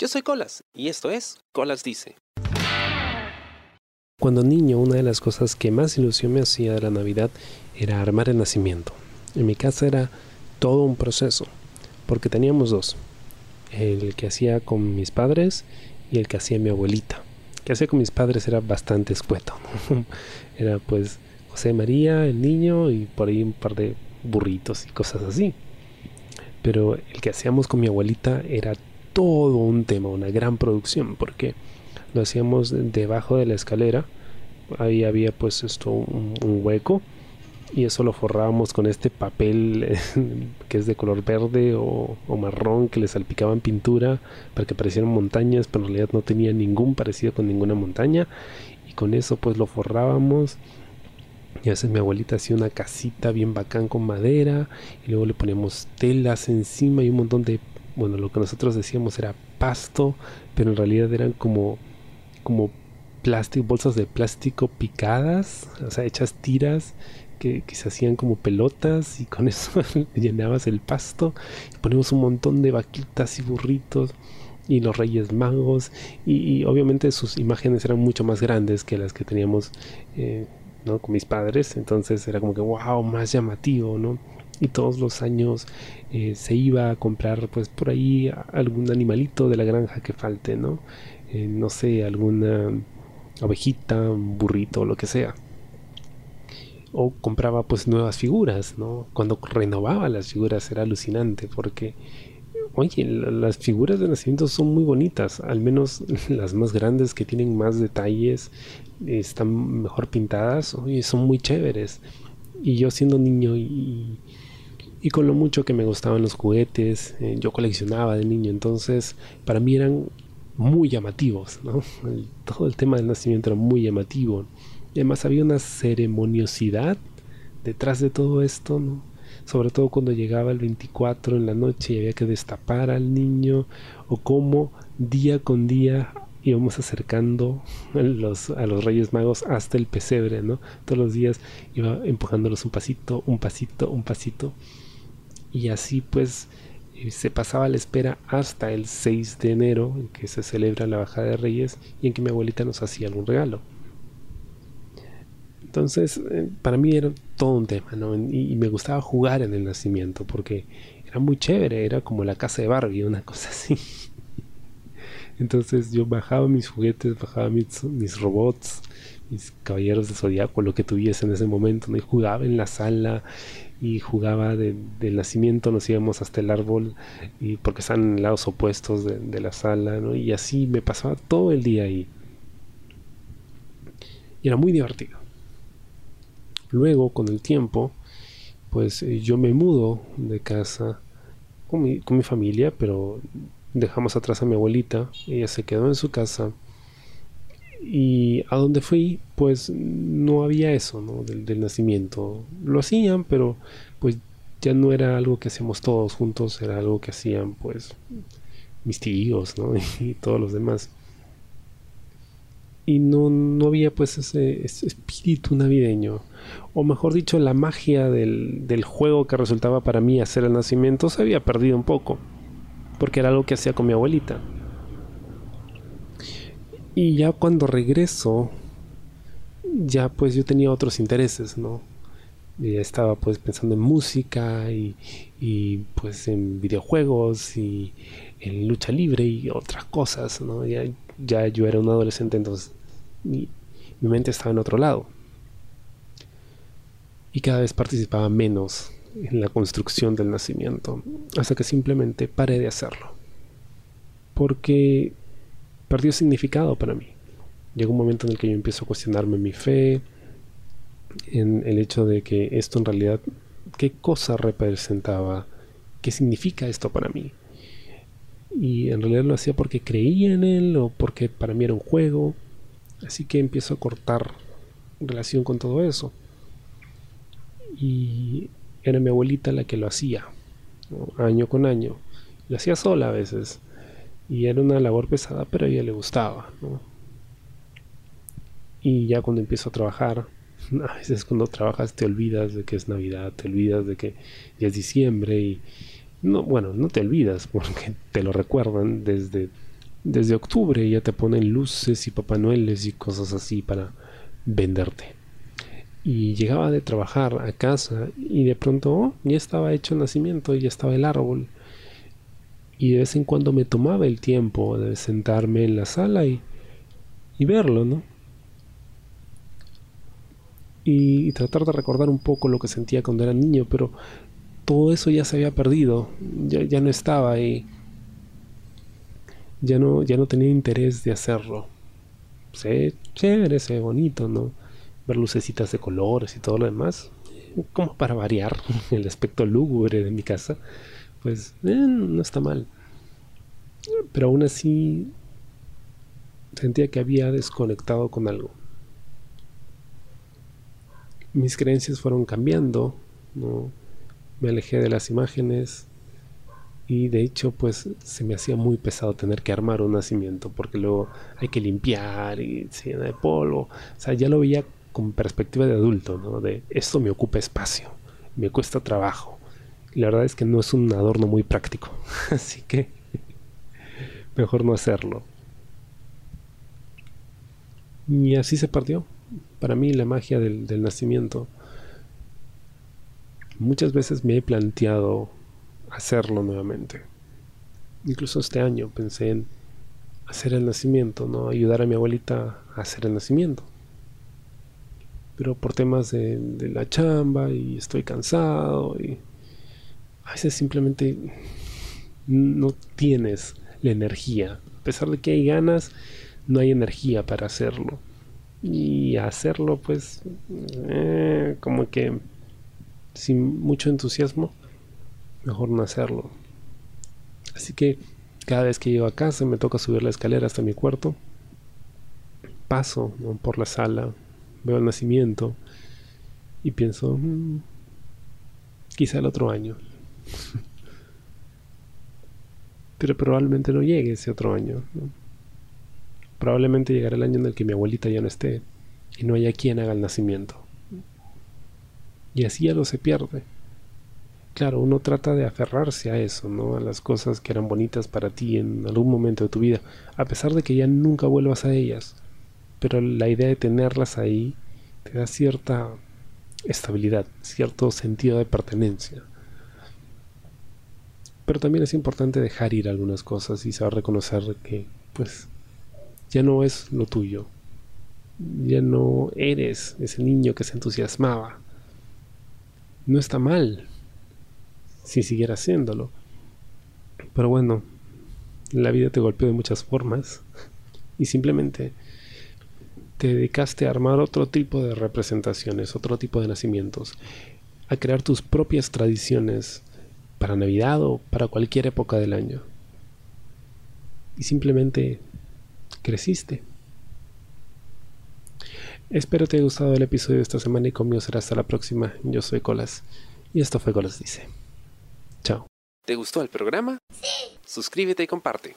Yo soy Colas y esto es Colas Dice. Cuando niño, una de las cosas que más ilusión me hacía de la Navidad era armar el nacimiento. En mi casa era todo un proceso, porque teníamos dos, el que hacía con mis padres y el que hacía mi abuelita. El que hacía con mis padres era bastante escueto. era pues José María, el niño, y por ahí un par de burritos y cosas así. Pero el que hacíamos con mi abuelita era todo un tema, una gran producción, porque lo hacíamos debajo de la escalera. Ahí había pues esto un, hueco y eso lo forrábamos con este papel que es de color verde o, marrón que le salpicaban pintura para que parecieran montañas, pero en realidad no tenía ningún parecido con ninguna montaña y con eso pues lo forrábamos y a veces mi abuelita hacía una casita bien bacán con madera y luego le poníamos telas encima y un montón de, bueno, lo que nosotros decíamos era pasto, pero en realidad eran como, como plástico, bolsas de plástico picadas, o sea, hechas tiras que, se hacían como pelotas y con eso llenabas el pasto y ponemos un montón de vaquitas y burritos y los reyes magos y, obviamente sus imágenes eran mucho más grandes que las que teníamos eh, con mis padres, entonces era como que, wow, más llamativo, ¿no? Y todos los años eh, se iba a comprar, pues por ahí, algún animalito de la granja que falte, ¿no? Eh, no sé, alguna ovejita, un burrito, lo que sea. O compraba pues nuevas figuras, ¿no? Cuando renovaba las figuras era alucinante porque Oye, las figuras de nacimiento son muy bonitas, al menos las más grandes que tienen más detalles, están mejor pintadas, oye, son muy chéveres. Y yo siendo niño con lo mucho que me gustaban los juguetes, eh, yo coleccionaba de niño, entonces para mí eran muy llamativos, ¿no? todo el tema del nacimiento era muy llamativo. Y además había una ceremoniosidad detrás de todo esto, ¿no? sobre todo cuando llegaba el 24 en la noche y había que destapar al niño, o cómo día con día íbamos acercando a los, a los Reyes Magos hasta el pesebre, ¿no? Todos los días iba empujándolos un pasito, un pasito, un pasito. Y así pues eh, se pasaba la espera hasta el 6 de enero, en que se celebra la bajada de Reyes y en que mi abuelita nos hacía algún regalo. Entonces, eh, para mí era todo un tema, ¿no? Y, me gustaba jugar en el nacimiento porque era muy chévere, era como la casa de Barbie, una cosa así. Entonces yo bajaba mis juguetes, bajaba mis, robots, mis caballeros de zodiaco, lo que tuviese en ese momento, ¿no? y jugaba en la sala y jugaba del nacimiento, nos íbamos hasta el árbol, y porque están en lados opuestos de, la sala, y así me pasaba todo el día ahí. Y era muy divertido. Luego, con el tiempo, pues eh, yo me mudo de casa con mi, con mi, familia, pero dejamos atrás a mi abuelita, ella se quedó en su casa. Y a donde fui, pues no había eso. Del, nacimiento. Lo hacían, pero pues ya no era algo que hacíamos todos juntos, era algo que hacían pues mis tíos, ¿no? y todos los demás y no, no había pues ese, espíritu navideño. O mejor dicho, la magia del, del, juego que resultaba para mí hacer el nacimiento se había perdido un poco. Porque era algo que hacía con mi abuelita. Y ya cuando regreso, ya pues yo tenía otros intereses, ¿no? Ya estaba pues pensando en música y, y pues en videojuegos y en lucha libre y otras cosas, ¿no? Ya, ya yo era un adolescente, entonces mi, mente estaba en otro lado. Y cada vez participaba menos en la construcción del nacimiento, hasta que simplemente paré de hacerlo. Porque perdió significado para mí. Llegó un momento en el que yo empiezo a cuestionarme mi fe, en el hecho de que esto en realidad, ¿qué cosa representaba? ¿Qué significa esto para mí? Y en realidad lo hacía porque creía en él o porque para mí era un juego Así que empiezo a cortar relación con todo eso. Y era mi abuelita la que lo hacía, año con año. Lo hacía sola a veces. Y era una labor pesada, pero a ella le gustaba. Y ya cuando empiezo a trabajar, a veces cuando trabajas te olvidas de que es Navidad, te olvidas de que ya es diciembre y no, bueno, no te olvidas porque te lo recuerdan desde desde octubre ya te ponen luces y Papá Noeles y cosas así para venderte. Y llegaba de trabajar a casa y de pronto oh, ya estaba hecho el nacimiento, ya estaba el árbol. Y de vez en cuando me tomaba el tiempo de sentarme en la sala y, y verlo, ¿no? Y, tratar de recordar un poco lo que sentía cuando era niño, pero todo eso ya se había perdido, ya, ya no estaba ahí ya no, ya no tenía interés de hacerlo. Sé chévere, sé bonito, ¿no? Ver lucecitas de colores y todo lo demás. Como para variar el aspecto lúgubre de mi casa, pues eh, no está mal. Pero aún así sentía que había desconectado con algo. Mis creencias fueron cambiando, ¿no? Me alejé de las imágenes, y de hecho pues se me hacía muy pesado tener que armar un nacimiento porque luego hay que limpiar y se llena de polvo. O sea, ya lo veía con perspectiva de adulto, ¿no? De esto me ocupa espacio, me cuesta trabajo. La verdad es que no es un adorno muy práctico. Así que mejor no hacerlo. Y así se partió. Para mí la magia del, del nacimiento. Muchas veces me he planteado hacerlo nuevamente. Incluso este año pensé en hacer el nacimiento, ¿no? Ayudar a mi abuelita a hacer el nacimiento. Pero por temas de, la chamba y estoy cansado y a veces simplemente no tienes la energía. A pesar de que hay ganas, no hay energía para hacerlo. Y hacerlo pues eh, como que sin mucho entusiasmo mejor no hacerlo. Así que cada vez que llego a casa me toca subir la escalera hasta mi cuarto. Paso por la sala, veo el nacimiento y pienso, mm, quizá el otro año. Pero probablemente no llegue ese otro año. Probablemente llegará el año en el que mi abuelita ya no esté y no haya quien haga el nacimiento. Y así ya lo se pierde claro, uno trata de aferrarse a eso, ¿no? A las cosas que eran bonitas para ti en algún momento de tu vida, a pesar de que ya nunca vuelvas a ellas. Pero la idea de tenerlas ahí te da cierta estabilidad, cierto sentido de pertenencia. Pero también es importante dejar ir algunas cosas y saber reconocer que, pues, ya no es lo tuyo. Ya no eres ese niño que se entusiasmaba. No está mal, si siguiera haciéndolo. Pero bueno, la vida te golpeó de muchas formas y simplemente te dedicaste a armar otro tipo de representaciones, otro tipo de nacimientos, a crear tus propias tradiciones para Navidad o para cualquier época del año. Y simplemente creciste. Espero te haya gustado el episodio de esta semana y conmigo será hasta la próxima. Yo soy Colas y esto fue Colas Dice. Chao. ¿Te gustó el programa? Sí. Suscríbete y comparte.